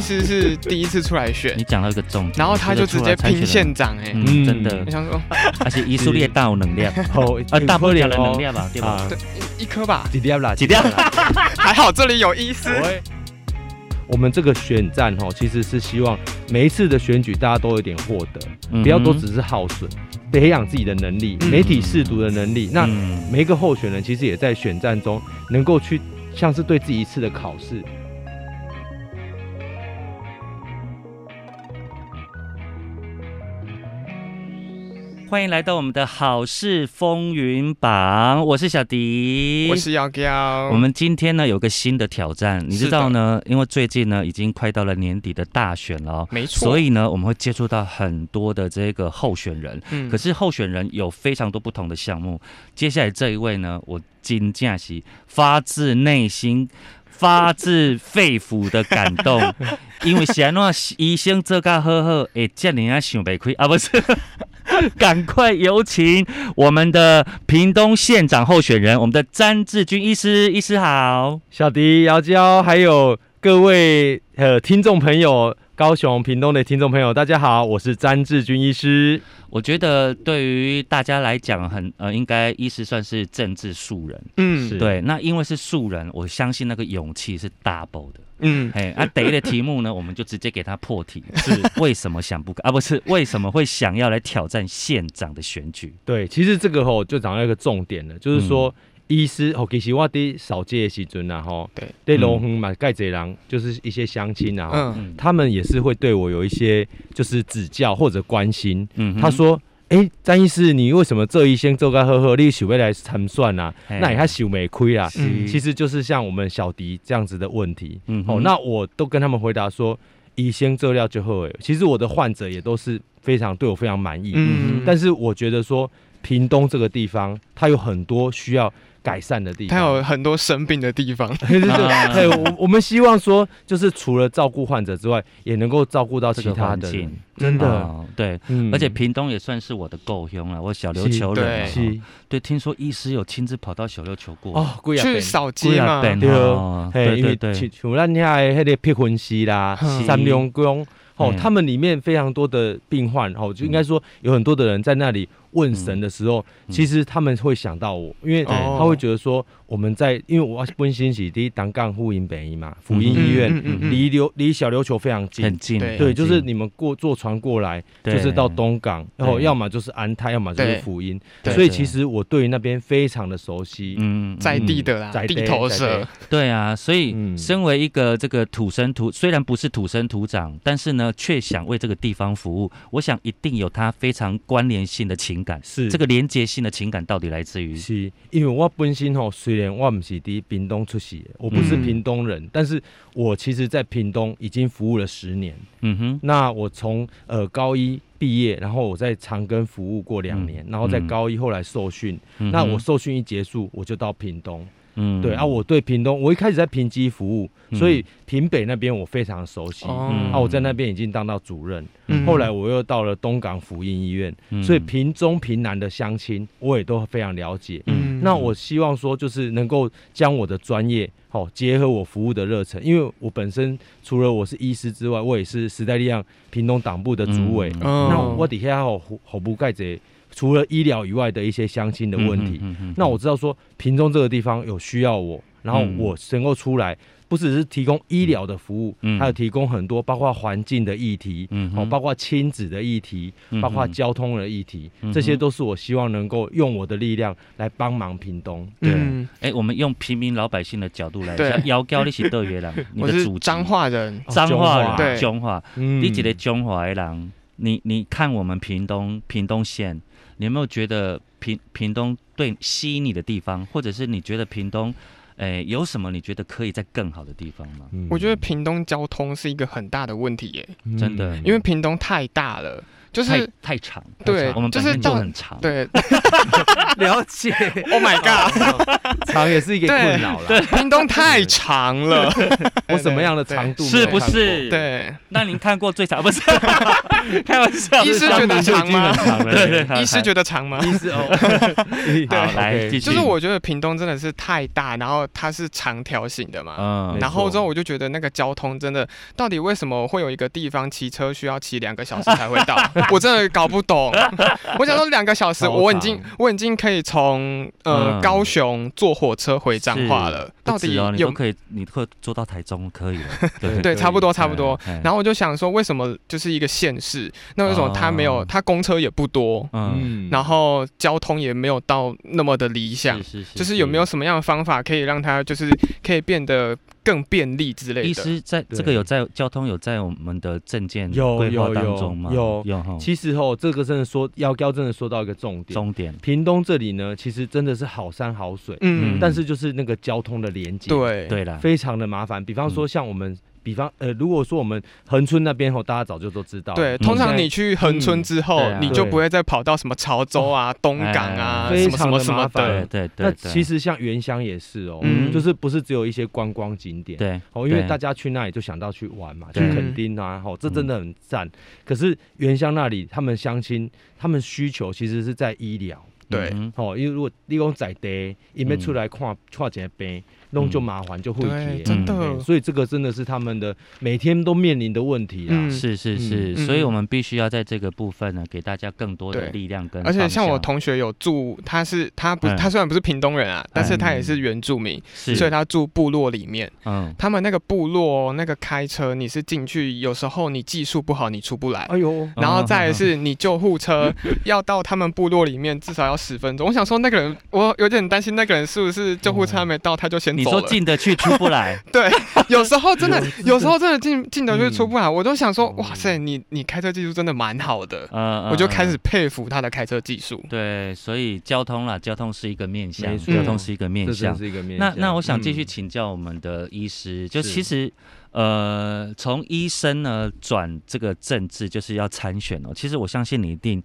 医师是第一次出来选。你，讲到一个重点，然后他就直接拼县长哎、真的。我，想说而且医术列大有能量，好，呃，大不了的哦能量吧，对吧？啊，一颗吧，几粒啦，几粒啦。还好这里有医师。我们这个选战哈，其实是希望每一次的选举大家都有点获得，嗯不要都只是耗损，培养自己的能力、嗯。媒体试读的能力。那嗯每一个候选人其实也在选战中能够去像是对自己一次的考试。欢迎来到我们的好事风云榜，我是小迪，我是瑶瑶，我们今天呢有个新的挑战，你知道呢？因为最近呢已经快到了年底的大选了哦，没错，所以呢我们会接触到很多的这个候选人，嗯可是候选人有非常多不同的项目。接下来这一位呢，我金假期发自内心。发自肺腑的感动，因为是安怎医生做甲好好，会这样啊想袂开啊，不是？赶快有请我们的屏东县长候选人，我们的詹志军医师，医师好。小迪、姚娇，还有各位呃听众朋友，高雄、屏东的听众朋友，大家好，我是詹志军医师。我觉得对于大家来讲很，呃，应该医师算是政治素人。嗯是对，那因为是素人，我相信那个勇气是 double 的。嗯哎，啊，第一个题目呢，我们就直接给他破题，是为什么想不啊？不是为什么会想要来挑战县长的选举？对，其实这个吼就讲到一个重点了，就是说。医师哦，其实我伫扫街的时阵啊，吼，对，对龙亨嘛，盖贼人就是一些乡亲啊，吼嗯嗯他们也是会对我有一些就是指教或者关心。嗯哼他，说：“哎、詹医师，你为什么这一先做该呵呵，你想要来参算啊？那你还想没亏啦？嗯其实就是像我们小迪这样子的问题。哦，嗯哦那我都跟他们回答说，以先做料就好。哎，其实我的患者也都是非常对我非常满意。嗯，但是我觉得说，屏东这个地方，它有很多需要改善的地他方。有很多生病的地方，对对对，啊。对我我们希望说，就是除了照顾患者之外，也能够照顾到这个其他的环境。人。真的，哦对，嗯。而且屏东也算是我的故乡了，我小琉是球人，对。哦是。对，听说医师有亲自跑到小琉球过，哦，去扫街嘛，对。对对对对，像像咱遐的迄个撇分析啦嗯、三龙宫，哦嗯，他们里面非常多的病患，哦，就应该说有很多的人在那里问神的时候，嗯。其实他们会想到我，因为对。他会觉得说我们在，因为我本身是第一当干护营北医嘛，福音医院离琉离小琉球非常近。很。近，对。就是你们过坐船过来，就是到东港，然后要么就是安泰，要么就是福音，所以其实我对于那边非常的熟悉。嗯，在嗯地的啦在，地地头在蛇地，对啊，所以嗯。身为一个这个土生土，虽然不是土生土长，但是呢，却想为这个地方服务，我想一定有他非常关联性的情感。是。这个连接性的情感到底来自于？是。因为我本身吼，虽然我不是伫屏东出世的，我不是嗯屏东人，但是我其实在屏东已经服务了十年。嗯哼，那我从呃高一毕业，然后我在长庚服务过两年，然后在嗯高一后来受训。嗯。那我受训一结束，我就到屏东。嗯。对啊，我对屏东，我一开始在平基服务，嗯。所以屏北那边我非常熟悉。哦。嗯。啊，我在那边已经当到主任，嗯。后来我又到了东港福音医院，嗯。所以屏中、屏南的乡亲我也都非常了解。嗯那我希望说，就是能够将我的专业，好、结合我服务的热忱，因为我本身除了我是医师之外，我也是时代力量屏东党部的主委。那我底下有好不盖着，除了医疗以外的一些相亲的问题。嗯嗯嗯嗯那我知道说，屏东这个地方有需要我，然后嗯我能够出来，不只是提供医疗的服务，嗯。还有提供很多包括环境的议题，嗯哦，包括亲子的议题，嗯包括交通的议题，嗯这些都是我希望能够用我的力量来帮忙屏东。对。嗯，哎，我们用平民老百姓的角度来对。讲，姚高你是德约人，你的祖籍彰化人，彰化人，对。彰化，嗯。你一个中华的人，你你看我们屏东屏东县，你有没有觉得屏屏东对吸引你的地方，或者是你觉得屏东，诶、有什么你觉得可以在更好的地方吗？嗯。我觉得屏东交通是一个很大的问题耶，真的嗯。因为屏东太大了，就是太太长，对我们就是本身就到很长，对 了解。Oh my god，长也是一个困扰啦。屏东太长了，我什么样的长度是不？是？，对，那您看过最长不是？开玩笑，医师觉得长吗对对，医师觉得长吗？医师哦，好来继续，就是我觉得屏东真的是太大，然后它是长条形的嘛。嗯然后之后我就觉得那个交通真的，到底为什么会有一个地方骑车需要骑两个小时才会到？我真的搞不懂。我想说两个小时，我已经我已经可以从呃、嗯高雄坐火车回彰化了，到底有都可以，你可以坐到台中可以了，对对，差不多差不多。嗯然后我就想说，为什么就是一个县市，那为什么它没有，哦它公车也不多，嗯，然后交通也没有到那么的理想，是是就是有没有什么样的方法可以让它就是可以变得更便利之类医的？师在这个有在交通有在我们的证件有规划当中吗？有有哈，其实哦，这个真的说要要真的说到一个重点。重点屏东这里呢，其实真的是好山好水，嗯，但是就是那个交通的连接，，对对了，非常的麻烦。比方说像我们，比方呃，如果说我们恒春那边吼，大家早就都知道，对，嗯通常你去恒春之后，你就不会再跑到什么潮州啊、东港啊、哎什么什么什么非常的。麻烦。对对那，其实像原乡也是哦，嗯。就是不是只有一些观光景点，对哦，因为大家去那里就想到去玩嘛，去垦丁啊，哦，这真的很赞。可是原乡那里，他们相亲他们需求其实是在医疗，对。嗯。哦，因为如果你讲在地，因为出来看看一个病，弄就麻烦就会对，贴，真的。嗯，所以这个真的是他们的每天都面临的问题啦。嗯。是是嗯是，嗯所以我们必须要在这个部分呢，给大家更多的力量跟而且像我同学有住，他是他不嗯。他虽然不是屏东人啊，但是他也是原住民，所以他住部落里面。嗯。他们那个部落那个开车，你是进去，有时候你技术不好，你出不来。哎呦，然后再是你救护车 要到他们部落里面，至少要十分钟。我想说那个人，我有点担心那个人是不是救护车还没到他就先你说。进得去出不来，对，有时候真的 有，有时候真的进进得去出不来，我都想说，嗯哇塞，你你开车技术真的蛮好的，呃，我就开始嗯。佩服他的开车技术。对，所以交通啦，交通是一个面向，交通是一个面向。是一个面那向。那我想继续嗯请教我们的医师，就其实呃，从医生呢转这个政治，就是要参选哦。其实我相信你一定。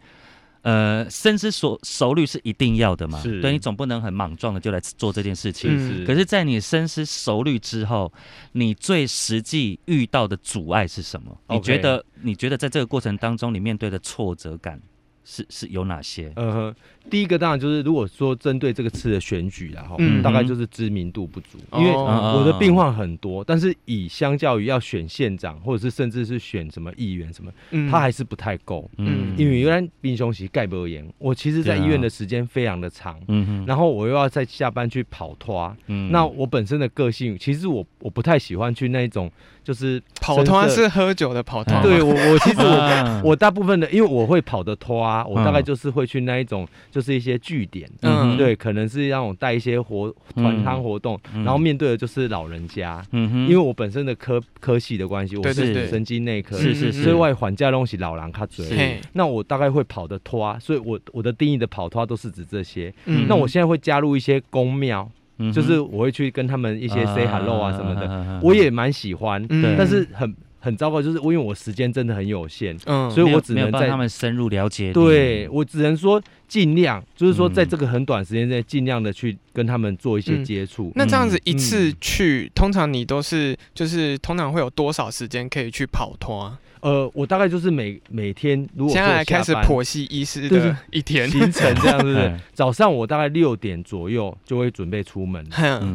呃，深思熟熟虑是一定要的嘛，是对你总不能很莽撞的就来做这件事情。可是，在你深思熟虑之后，你最实际遇到的阻碍是什么？你觉得？你觉得在这个过程当中，你面对的挫折感是是有哪些？嗯哼，第一个当然就是如果说针对这个次的选举然后、嗯大概就是知名度不足，因为哦我的病患很多，但是以相较于要选县长或者是甚至是选什么议员什么，嗯他还是不太够。嗯因为原来冰熊席盖不严，我其实在医院的时间非常的长，嗯哼，然后我又要在下班去跑拖，嗯那我本身的个性其实我我不太喜欢去那一种就是跑团是喝酒的跑团吗，对我我其实我啊。我大部分的，因为我会跑的拖啊，我大概嗯。就是会去那一种，就是一些据点，嗯对，可能是让我带一些活团康活动，嗯然后面对的就是老人家，嗯哼，因为我本身的科科系的关系，我是神经内科，是是是所以外缓架东西老人卡嘴。那我大概会跑的拖啊，所以我我的定义的跑拖都是指这些。嗯。那我现在会加入一些公庙，嗯就是我会去跟他们一些 say hello 啊什么的，的我也蛮喜欢，嗯但是很很糟糕，就是因为我时间真的很有限，嗯所以我只能在他们深入了解。对我只能说尽量，就是说嗯在这个很短时间内，尽量的去跟他们做一些嗯接触。那这样子一嗯次去，通常你都是就是通常会有多少时间可以去跑脱啊？呃，我大概就是每每天如果现在开始婆剖析医师对的一天，行程这样，是不是？哎？早上我大概六点左右就会准备出门，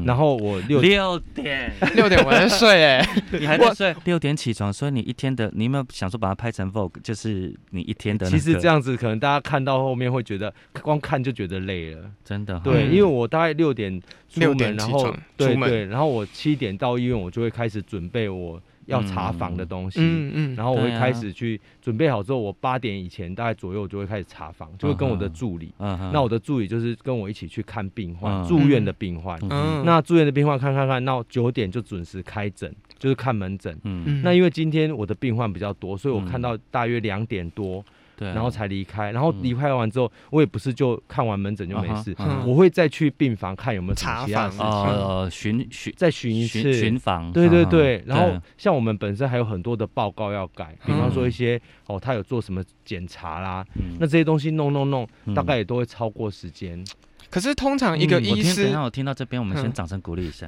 然后我六六点，六点我在睡哎，你还在睡？六点起床，所以你一天的，你有没有想说把它拍成 vlog，就是你一天的、其实这样子，可能大家看到后面会觉得，光看就觉得累了。真的对，嗯。因为我大概六点出六点门，然后对对，然后我七点到医院，我就会开始准备我要查房的东西。嗯嗯，然后我会开始去准备好之后，我八点以前大概左右就会开始查房，就会跟我的助理。嗯哼那我的助理就是跟我一起去看病患，嗯住院的病患。嗯那住院的病患看看看，那九点就准时开诊，就是看门诊。嗯嗯那因为今天我的病患比较多，所以我嗯看到大约两点多，对，然后才离开。然后嗯。离开完之后，我也不是就看完门诊就没事，我会再去病房看有没有其他事情，呃巡巡再巡一次。巡巡访，对对嗯对，然后像我们本身还有很多的报告要改，比方说一些哦，他有做什么检查啦，嗯。那这些东西弄弄弄，嗯大概也都会超过时间。可是通常一个医师下我听到这边，我们先嗯。掌声鼓励一下，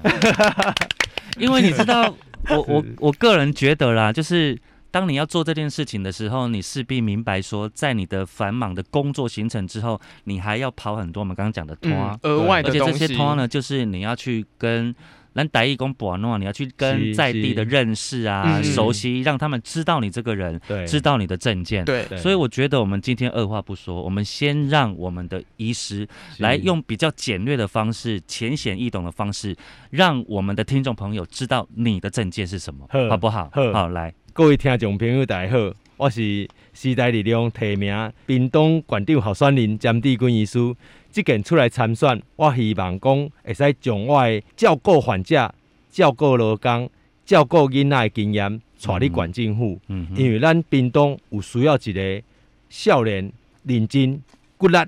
因为你知道，我我 我个人觉得啦，就是当你要做这件事情的时候，你势必明白说，在你的繁忙的工作行程之后，你还要跑很多我们刚刚讲的拖、嗯额外而且这些拖呢，就是你要去跟。咱台义工博诺，你要去跟在地的认识啊，嗯熟悉，让他们知道你这个人，对，知道你的证件。对，所以我觉得我们今天二话不说，我们先让我们的医师来用比较简略的方式、浅显易懂的方式，让我们的听众朋友知道你的证件是什么，好好不？好？好，来，各位听众朋友，大家好，我是时代力量提名屏东县长候选人詹志军医师。即件出来参选，我希望讲会使将我的照顾患者、照顾劳工、照顾囡仔的经验带你县政府，因为咱屏东有需要一个少年、认真、骨力、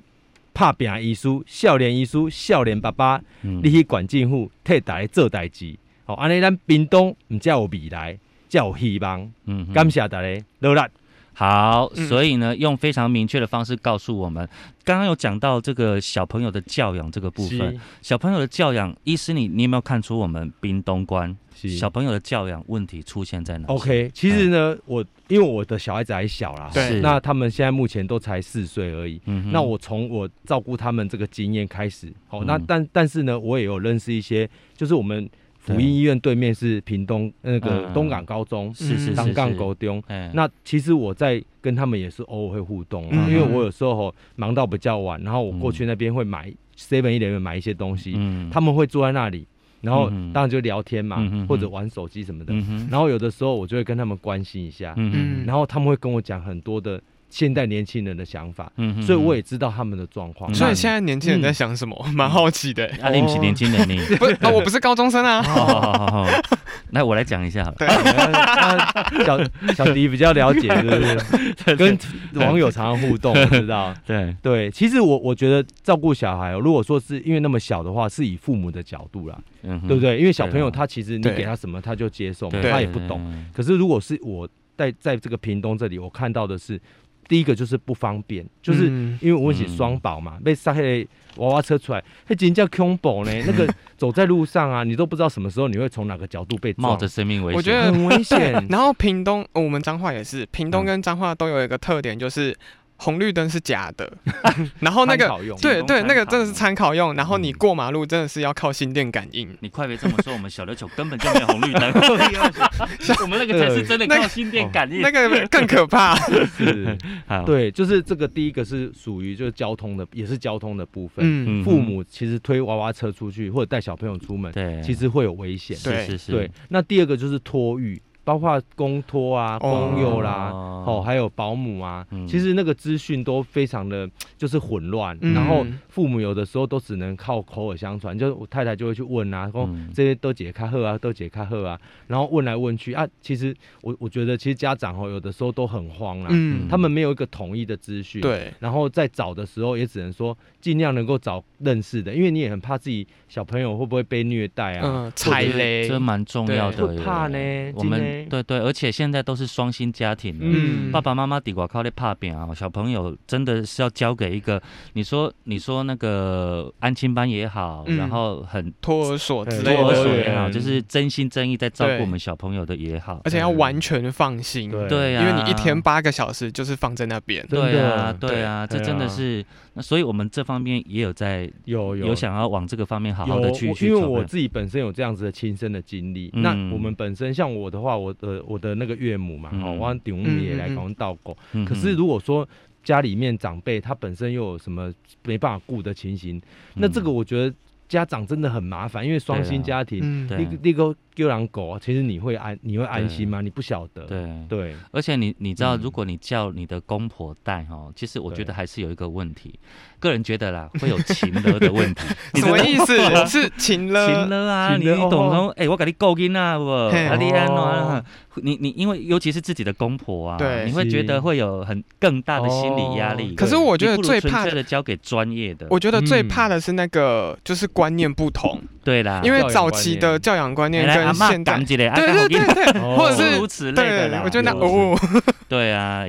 拍拼的医师、少年医师、少年爸爸。嗯你去县政府替大家做代志，吼、安尼咱屏东毋才有未来，才有希望。嗯感谢大家，努力。好，嗯。所以呢，用非常明确的方式告诉我们，刚刚有讲到这个小朋友的教养这个部分，小朋友的教养，医师你你有没有看出我们冰东关？小朋友的教养问题出现在哪？OK，其实呢，我因为我的小孩子还小啦，对。那他们现在目前都才四岁而已。嗯那我从我照顾他们这个经验开始，好、那嗯。但但是呢，我也有认识一些，就是我们福音医院对面是屏东那个嗯。东港高中，是是是当杠是。高中。哎那其实我在跟他们也是偶尔会互动因为我有时候吼忙到比较晚，然后我过去那边会买 seven 一点买一些东西，嗯。他们会坐在那里，然后当然就聊天嘛，嗯或者玩手机什么的。嗯然后有的时候我就会跟他们关心一下，然后他们会跟我讲很多的现代年轻人的想法，嗯哼所以我也知道他们的状况。嗯所以那现在年轻人在想什么？蛮好奇的。啊，你不是年轻人，你 不，啊我不是高中生啊。好好好好好，来我来讲一下好了。对，那小小迪比较了解，是不是？跟网友常常互动，我知道。对，对，其实我我觉得照顾小孩哦，如果说是因为那么小的话，是以父母的角度啦，嗯对不？对？因为小朋友他其实你对给他什么他就接受嘛，他也不懂。。可是如果是我在在这个屏东这里，我看到的是，第一个就是不方便，就是嗯因为我是双保嘛，被塞黑娃娃车出来，那真叫恐怖呢。那个走在路上啊，你都不知道什么时候你会从哪个角度被冒着生命危险，我觉得很危险。然后屏东，呃我们彰化也是，屏东嗯跟彰化都有一个特点，就是红绿灯是假的，然后那个对对，那个真的是参考用，然后你嗯过马路真的是要靠心电感应。你快别这么说，我们小琉球根本就没有红绿灯，我们那个才是真的靠心电感应。那个更可怕，是，对，就是这个第一个是属于就是交通的，也是交通的部分。嗯，嗯。父母其实推娃娃车出去或者带小朋友出门，对，其实会有危险。对。是是是，对，那第二个就是托育，包括公托啊、哦。公幼啦，哦，还有保姆啊，嗯。其实那个资讯都非常的就是混乱，嗯。然后父母有的时候都只能靠口耳相传，就我太太就会去问啊，说嗯这些都解开喝啊，都解开喝啊，然后问来问去啊，其实我我觉得其实家长哦有的时候都很慌啦，嗯，他们没有一个统一的资讯，。对，然后在找的时候，也只能说尽量能够找认识的，因为你也很怕自己小朋友会不会被虐待啊，嗯，踩雷，这蛮重要的怕呢我们对对，而且现在都是双薪家庭了，嗯，爸爸妈妈底瓜靠在怕扁啊，小朋友真的是要交给一个，你说你说那个安亲班也好，嗯。然后很托儿所托儿所，也好，就是真心真意在照顾我们小朋友的也好，而且要完全放心，对。对呀、因为你一天八个小时就是放在那边，真对啊，的对啊，这真的是，那所以我们这方面也有在有有。有想要往这个方面好好的去去因为我自己本身有这样子的亲身的经历。嗯。那我们本身像我的话，我的我的那个岳母嘛，我顶母也来嗯嗯。嗯搞倒狗。嗯可是如果说家里面长辈他本身又有什么没办法顾的情形，那这个我觉得家长真的很麻烦，因为双薪家庭，那个那个丢狼狗，其实你会安你会安心吗？你不晓得。对对而且你你知道，嗯如果你叫你的公婆带哈，其实我觉得还是有一个问题。个人觉得啦，会有情勒的问题。什么意思？是情了？情勒啊，你懂说，哎，我给你够音啊，不？嘿啊，你安怎哦啊？你你因为尤其是自己的公婆啊，对你会觉得会有很更大的心理压力。哦可是我觉得最怕的，交给专业的。我觉得最嗯怕的是那个就是观念不同，对啦，因为早期的教养观念跟阿妈现在讲，一个，啊对对对或者是如此类的对啦。，我觉得那有哦，对啊，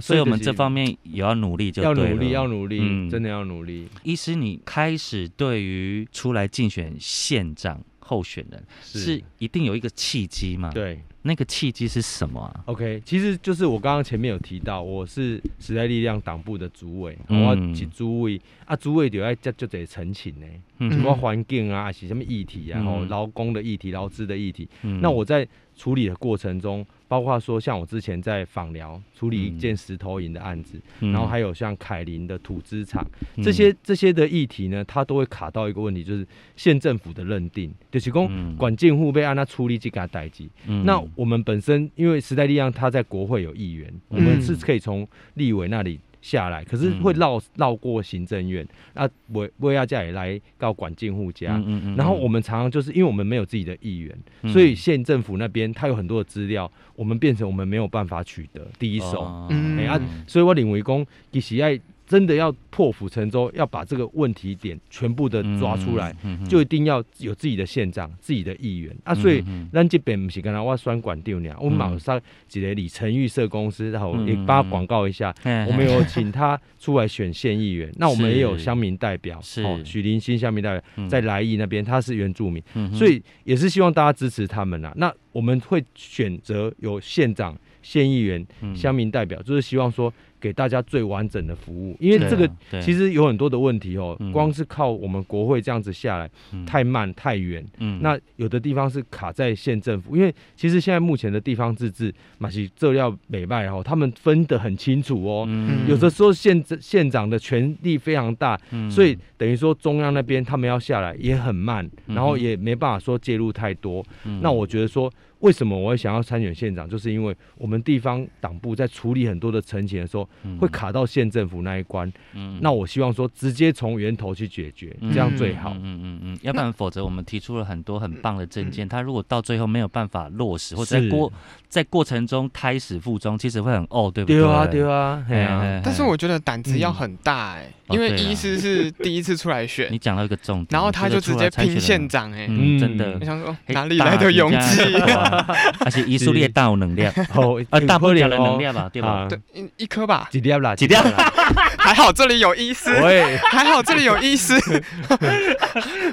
所以我们这方面也要努力，就要努力，要努力，嗯真的要努力。医师，你开始对于出来竞选县长候选人，是一定有一个契机吗？，对那个契机是什么啊？，OK，其实就是我刚刚前面有提到，我是时代力量党部的主委，嗯我是主委啊，主委就要接就得澄清呢，嗯什么环境啊，还是什么议题啊，然后劳工的议题、劳资的议题。嗯那我在处理的过程中，包括说像我之前在访寮处理一件石头营的案子，嗯。然后还有像凯林的土资厂。这些这些的议题呢，它都会卡到一个问题，就是县政府的认定，就是讲嗯。管建户被按他处理这个代际。嗯。那我们本身因为时代力量，它在国会有议员，我们是可以从立委那里下来，可是会绕绕过行政院，那维维亚家也来到管进户家。嗯嗯嗯然后我们常常就是因为我们没有自己的议员，嗯所以县政府那边他有很多的资料，我们变成我们没有办法取得第一手。哦嗯哎啊，所以我领为公其实爱真的要破釜沉舟，要把这个问题点全部的抓出来，，嗯嗯就一定要有自己的县长、自己的议员啊。所以嗯咱这边不是跟他我双管长呢，我们马上几个李成玉社公司，然后也帮他广告一下。嗯我们有请他出来选县议员，那我们也有乡民代表，是。哦，许林新乡民代表在来义那边，他是原住民，所以也是希望大家支持他们啦。那我们会选择有县长、县议员、嗯。乡民代表，就是希望说给大家最完整的服务，因为这个其实有很多的问题哦嗯，光是靠我们国会这样子下来嗯太慢太远。嗯那有的地方是卡在县政府，因为其实现在目前的地方自治，马西这料美败哦，他们分得很清楚哦。嗯有的时候县县长的权力非常大，嗯所以等于说中央那边他们要下来也很慢，然后也没办法说介入太多。嗯那我觉得说，为什么我会想要参选县长，就是因为我们地方党部在处理很多的陈情的时候，会卡到县政府那一关。嗯。那我希望说，直接从源头去解决，嗯这样最好。嗯嗯嗯嗯，要不然否则我们提出了很多很棒的证件，他如果到最后没有办法落实，或者在是。过在过程中胎死腹中，其实会很哦，对不对啊，对？对啊，对啊，哎但是我觉得胆子要很大哎，哦因为对啦医师是第一次出来选你，讲到一个重点，然后他就直接拼县长，哎，真的。我，想说嘿哪里来的勇气？？大 家而且医术力大有能量，哦，啊，大不了的能量吧，对吧？一一颗吧，几粒啦，几粒啦，还好这里有医师，喂，还好这里有医师，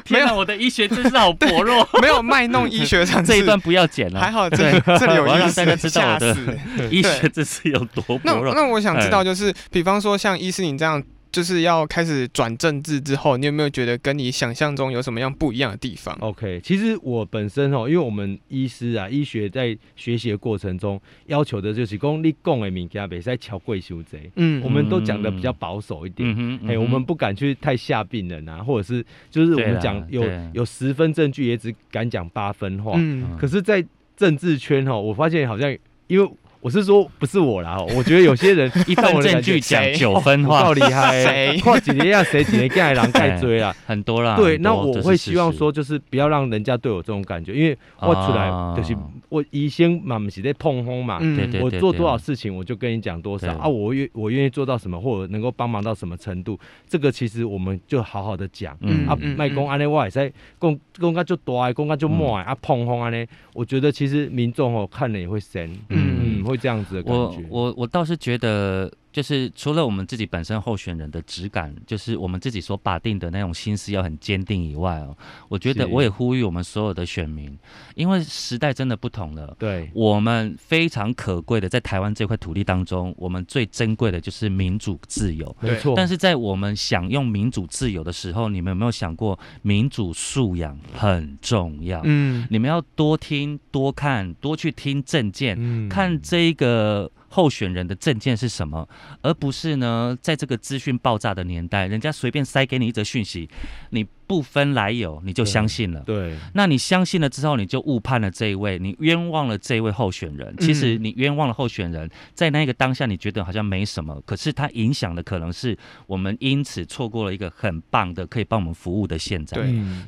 没有。天哪，我的医学知识好薄弱，没有卖弄医学常识。这一段不要剪了。还。好这这里有我要让医师，大家知道我的吓死。医学知识有多薄弱。那我想知道，哎。就是比方说像医师你这样，就是要开始转政治之后，你有没有觉得跟你想象中有什么样不一样的地方？OK，其实我本身哦，因为我们医师啊，医学在学习的过程中，要求的就是讲你讲的物件，别在桥贵修贼。嗯我们都讲的比较保守一点，哎、我们不敢去太吓病人啊，或者是就是我们讲有有十分证据，也只敢讲八分话。嗯可是，在政治圈哈，我发现好像因为我是说不是我啦，我觉得有些人一份 证据讲九分话。够，厉害，谁？跨几年呀，谁几年盖狼 盖追啦。很多啦。对，那我会希望实。说，就是不要让人家对我这种感觉，因为我出来啊就是我医生嘛，不是在碰轰嘛，我做多少事情，我就跟你讲多少。啊，我愿我愿意做到什么，或者能够帮忙到什么程度，这个其实我们就好好的讲。嗯啊，嗯卖公安尼，我也在公公家就大的，讲甲就满的，啊碰轰安尼，我觉得其实民众哦看了也会神，嗯会这样子的感我。我我倒是觉得，就是除了我们自己本身候选人的质感，就是我们自己所把定的那种心思要很坚定以外哦，我觉得我也呼吁我们所有的选民，因为时代真的不同了。对，我们非常可贵的，在台湾这块土地当中，我们最珍贵的就是民主自由。没错。但是在我们享用民主自由的时候，你们有没有想过，民主素养很重要？嗯你们要多听、多看、多去听政见，嗯看这一个候选人的证件是什么，而不是呢，在这个资讯爆炸的年代，人家随便塞给你一则讯息，你不分来由，你就相信了。对，那你相信了之后，你就误判了这一位，你冤枉了这一位候选人。其实嗯你冤枉了候选人，在那个当下你觉得好像没什么，可是它影响的可能是我们因此错过了一个很棒的可以帮我们服务的现在。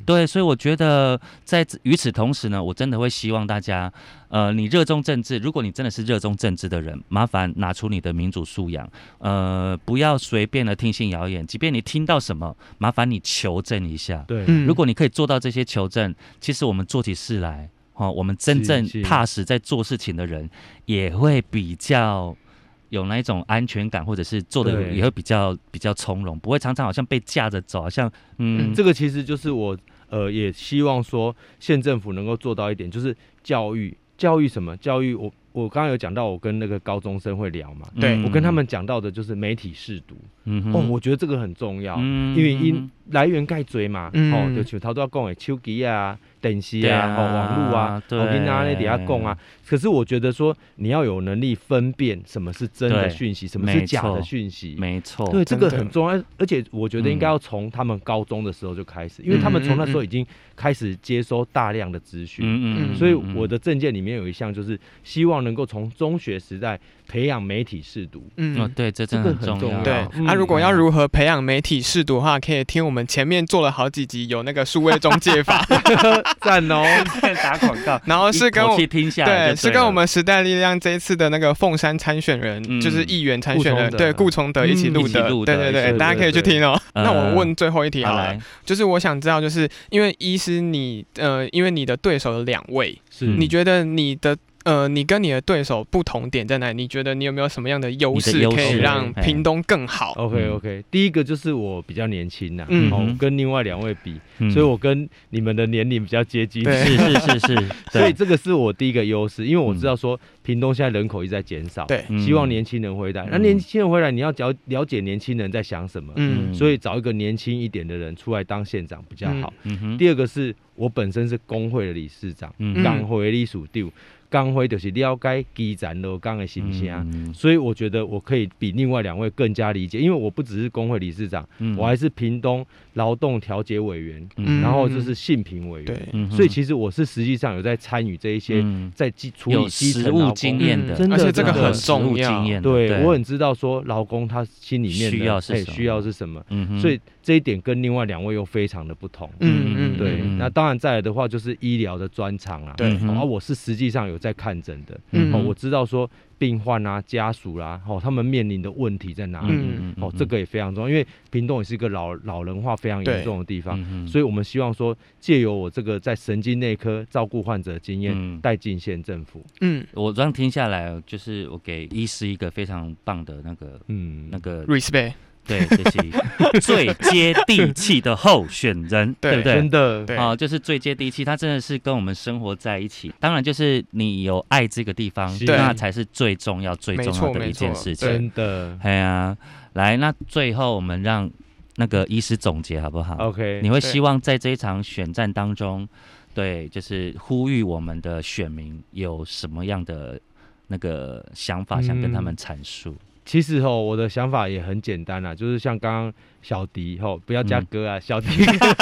对所以我觉得在此与此同时呢，我真的会希望大家，呃，你热衷政治，如果你真的是热衷政治的人，麻烦拿出你的民主素养，呃，不要随便的听信谣言，即便你听到什么，麻烦你求证一下。对，嗯。如果你可以做到这些求证，其实我们做起事来，哦，我们真正踏实在做事情的人，也会比较有那一种安全感，或者是做的也会比较比较从容，不会常常好像被架着走，好像嗯，这个其实就是我呃也希望说县政府能够做到一点，就是教育，教育什么？教育我我刚刚有讲到，我跟那个高中生会聊嘛，对。我跟他们讲到的就是媒体试读，嗯哼。哦，我觉得这个很重要，嗯。因为因来源盖追嘛，嗯。哦，就像头都要讲的手机啊、电视对啊、哦网络啊，对我跟大家那底下供啊。可是我觉得说你要有能力分辨什么是真的对讯息，什么是假的错讯息。没错，对，这个很重要，而且我觉得应该嗯要从他们高中的时候就开始，因为他们从那时候已经开始接收大量的资讯。嗯嗯所以我的证件里面有一项，就是希望能够从中学时代培养媒体试读。哦嗯。对，这真这的很重要。个很重要对，嗯啊，如果要如何培养媒体试读的话，可以听我们前面做了好几集，有那个数位中介法，赞哦！打广告，然后是跟我对，是跟我们时代力量这一次的那个凤山参选人，嗯。就是议员参选人，对顾崇德一起嗯录的，对对对，大家可以去听哦。那我问最后一题好了，，就是我想知道，就是因为医师你呃，因为你的对手有两位，你觉得你的呃，你跟你的对手不同点在哪里？你觉得你有没有什么样的优势可以让屏东更好？OK 嗯。OK，第一个就是我比较年轻呐，嗯。哦嗯，跟另外两位比，嗯。所以我跟你们的年龄比较接近。是是是是，所以这个是我第一个优势，因为我知道说屏东现在人口一直在减少，对，嗯。希望年轻人回来。那嗯年轻人回来，你要了了解年轻人在想什么，嗯。所以找一个年轻一点的人出来当县长比较好。嗯。哼，第二个是我本身是工会的理事长，嗯。工会的理工会就是了解基层劳工的心声。嗯所以我觉得我可以比另外两位更加理解，因为我不只是工会理事长，嗯我还是屏东劳动调解委员，嗯。然后就是性平委员。嗯所以其实我是实际上有在参与这一些嗯在基处有理基实务层劳工。经验的，嗯真的而且这个很重要。经验的，对。我很知道说劳工他心里面的需要是什么。嘿需要是什么，嗯，所以这一点跟另外两位又非常的不同。嗯嗯，对，嗯那当然再来的话就是医疗的专长啊。对嗯哼。哦啊，我是实际上有在看诊的，嗯。哦，我知道说病患啊、家属啦、哦，他们面临的问题在哪里，嗯哦，这个也非常重要，因为屏东也是一个老老人化非常严重的地方，嗯所以我们希望说借由我这个在神经内科照顾患者的经验，嗯。带进县政府，嗯。我这样听下来，就是我给医师一个非常棒的那个嗯，那个，respect，对，就是 最接地气的候选人，对对不对真？的，对啊、就是最接地气，他真的是跟我们生活在一起。当然，就是你有爱这个地方，那才是最重要、最重要的一件事情。真的哎呀，来，那最后我们让那个医师总结好不好？，OK，你会希望在这一场选战当中，对，就是呼吁我们的选民有什么样的那个想法，想跟他们阐述？其实哦，我的想法也很简单啦，就是像刚刚小迪吼，不要加嗯。哥啊，小迪。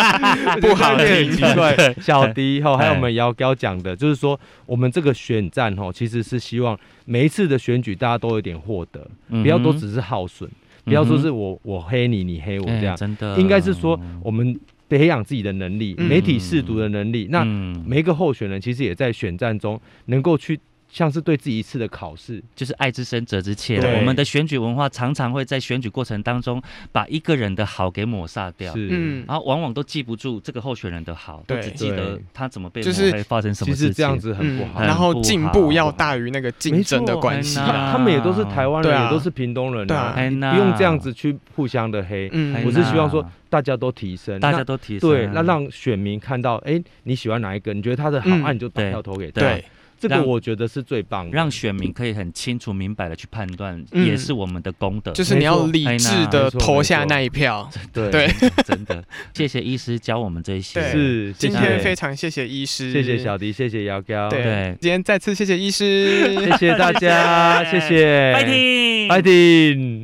不好听很奇怪。小迪吼，还有哎我们姚高讲的，就是说我们这个选战吼，其实是希望每一次的选举大家都有点获得，嗯不要都只是耗损，不要说是我我黑你，你黑我哎这样，真的。应该是说我们培养自己的能力，嗯。媒体试读的能力。那嗯。每一个候选人其实也在选战中能够去像是对自己一次的考试，就是爱之深责之切。了。我们的选举文化常常会在选举过程当中把一个人的好给抹杀掉，是，嗯，然后往往都记不住这个候选人的好，都只记得他怎么被就是发生什其么事情。实这样子很不嗯好。然后进步要大于那个竞争的关系。他他们也都是台湾人，也都是屏东人不用这样子去互相的黑。嗯。我是希望说大家都提升，大家都提升，对，那让选民看到，哎，你喜欢哪一个？你觉得他的好，嗯。那你就把票投给他。对，这个我觉得是最棒的。让选民可以很清楚明白的去判断，嗯。也是我们的功德。就是你要理智的投下那一票。对对。真的。谢谢医师教我们这些。是，今天非常谢谢医师，谢谢小迪，谢谢姚高，对。对。今天再次谢谢医师，谢谢大家，谢谢，拜，听，拜听。